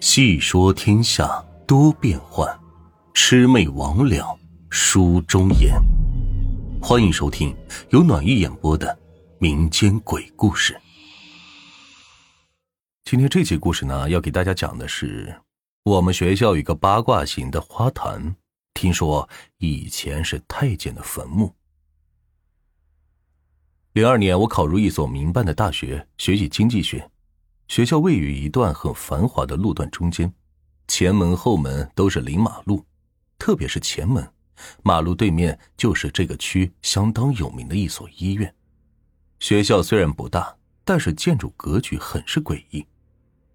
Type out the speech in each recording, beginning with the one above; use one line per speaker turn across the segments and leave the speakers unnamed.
细说天下多变幻，魑魅魍魉书中言。欢迎收听由暖玉演播的民间鬼故事。今天这期故事呢，要给大家讲的是我们学校有一个八卦型的花坛，听说以前是太监的坟墓。零二年，我考入一所民办的大学，学习经济学。学校位于一段很繁华的路段中间，前门后门都是临马路，特别是前门，马路对面就是这个区相当有名的一所医院。学校虽然不大，但是建筑格局很是诡异。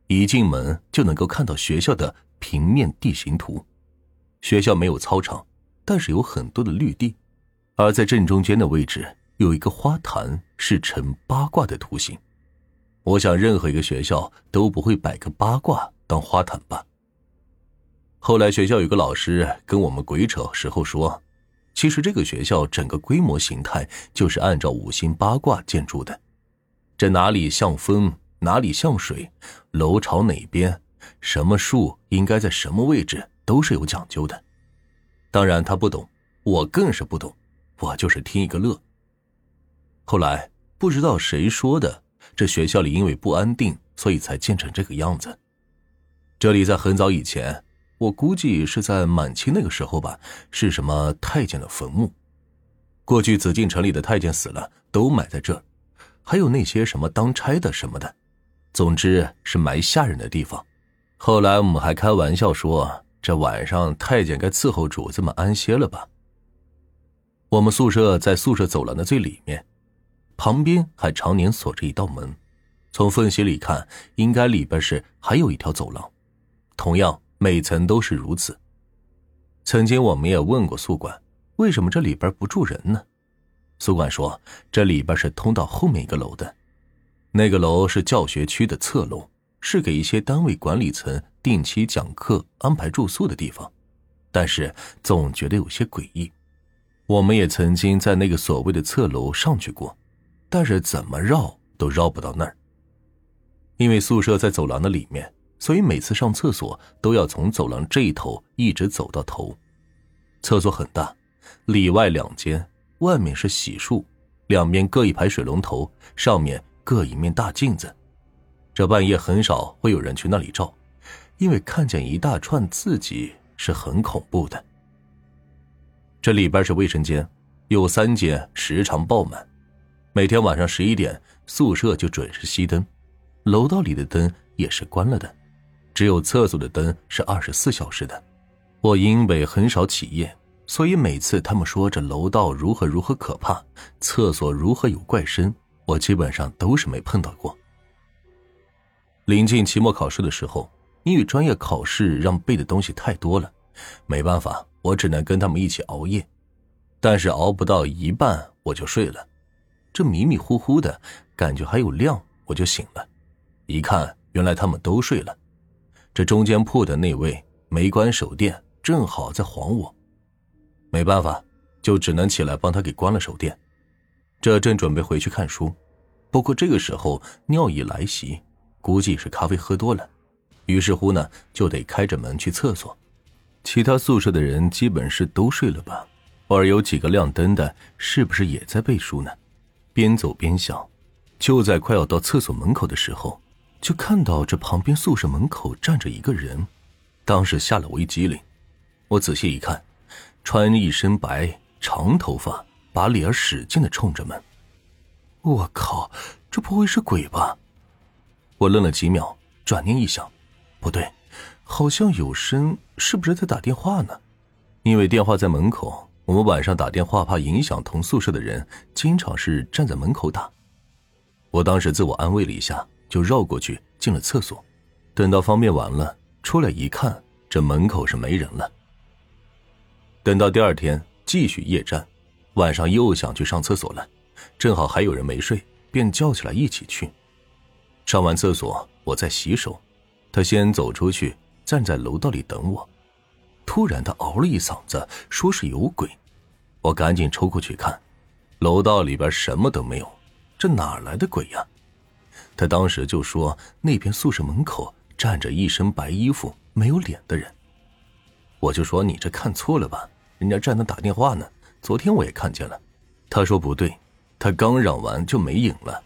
一进门就能够看到学校的平面地形图。学校没有操场，但是有很多的绿地，而在正中间的位置有一个花坛，是呈八卦的图形。我想，任何一个学校都不会摆个八卦当花坛吧。后来学校有个老师跟我们鬼扯时候说，其实这个学校整个规模形态就是按照五行八卦建筑的，这哪里像风，哪里像水，楼朝哪边，什么树应该在什么位置，都是有讲究的。当然他不懂，我更是不懂，我就是听一个乐。后来不知道谁说的。这学校里因为不安定，所以才建成这个样子。这里在很早以前，我估计是在满清那个时候吧，是什么太监的坟墓。过去紫禁城里的太监死了，都埋在这儿，还有那些什么当差的什么的，总之是埋下人的地方。后来我们还开玩笑说，这晚上太监该伺候主子们安歇了吧。我们宿舍在宿舍走廊的最里面。旁边还常年锁着一道门，从缝隙里看，应该里边是还有一条走廊，同样每层都是如此。曾经我们也问过宿管，为什么这里边不住人呢？宿管说，这里边是通到后面一个楼的，那个楼是教学区的侧楼，是给一些单位管理层定期讲课、安排住宿的地方，但是总觉得有些诡异。我们也曾经在那个所谓的侧楼上去过。但是怎么绕都绕不到那儿，因为宿舍在走廊的里面，所以每次上厕所都要从走廊这一头一直走到头。厕所很大，里外两间，外面是洗漱，两边各一排水龙头，上面各一面大镜子。这半夜很少会有人去那里照，因为看见一大串自己是很恐怖的。这里边是卫生间，有三间时常爆满。每天晚上十一点，宿舍就准时熄灯，楼道里的灯也是关了的，只有厕所的灯是二十四小时的。我因为很少起夜，所以每次他们说这楼道如何如何可怕，厕所如何有怪声，我基本上都是没碰到过。临近期末考试的时候，英语专业考试让背的东西太多了，没办法，我只能跟他们一起熬夜，但是熬不到一半我就睡了。这迷迷糊糊的感觉还有亮，我就醒了，一看原来他们都睡了。这中间铺的那位没关手电，正好在晃我，没办法，就只能起来帮他给关了手电。这正准备回去看书，不过这个时候尿意来袭，估计是咖啡喝多了，于是乎呢就得开着门去厕所。其他宿舍的人基本是都睡了吧？偶尔有几个亮灯的，是不是也在背书呢？边走边想，就在快要到厕所门口的时候，就看到这旁边宿舍门口站着一个人，当时吓了我一激灵。我仔细一看，穿一身白，长头发，把脸使劲的冲着门。我靠，这不会是鬼吧？我愣了几秒，转念一想，不对，好像有声，是不是在打电话呢？因为电话在门口。我们晚上打电话，怕影响同宿舍的人，经常是站在门口打。我当时自我安慰了一下，就绕过去进了厕所。等到方便完了，出来一看，这门口是没人了。等到第二天继续夜战，晚上又想去上厕所了，正好还有人没睡，便叫起来一起去。上完厕所，我在洗手，他先走出去，站在楼道里等我。突然，他嗷了一嗓子，说是有鬼。我赶紧抽过去看，楼道里边什么都没有，这哪来的鬼呀？他当时就说那边宿舍门口站着一身白衣服、没有脸的人。我就说你这看错了吧，人家站那打电话呢。昨天我也看见了。他说不对，他刚嚷完就没影了。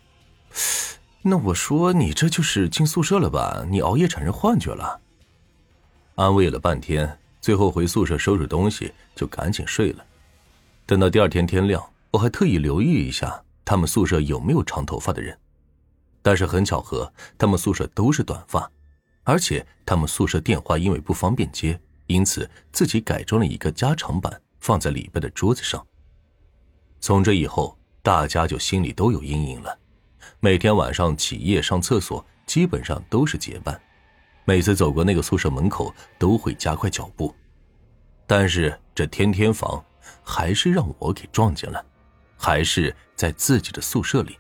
那我说你这就是进宿舍了吧？你熬夜产生幻觉了。安慰了半天，最后回宿舍收拾东西，就赶紧睡了。等到第二天天亮，我还特意留意一下他们宿舍有没有长头发的人，但是很巧合，他们宿舍都是短发，而且他们宿舍电话因为不方便接，因此自己改装了一个加长版放在里边的桌子上。从这以后，大家就心里都有阴影了。每天晚上起夜上厕所，基本上都是结伴。每次走过那个宿舍门口，都会加快脚步。但是这天天房，还是让我给撞见了，还是在自己的宿舍里。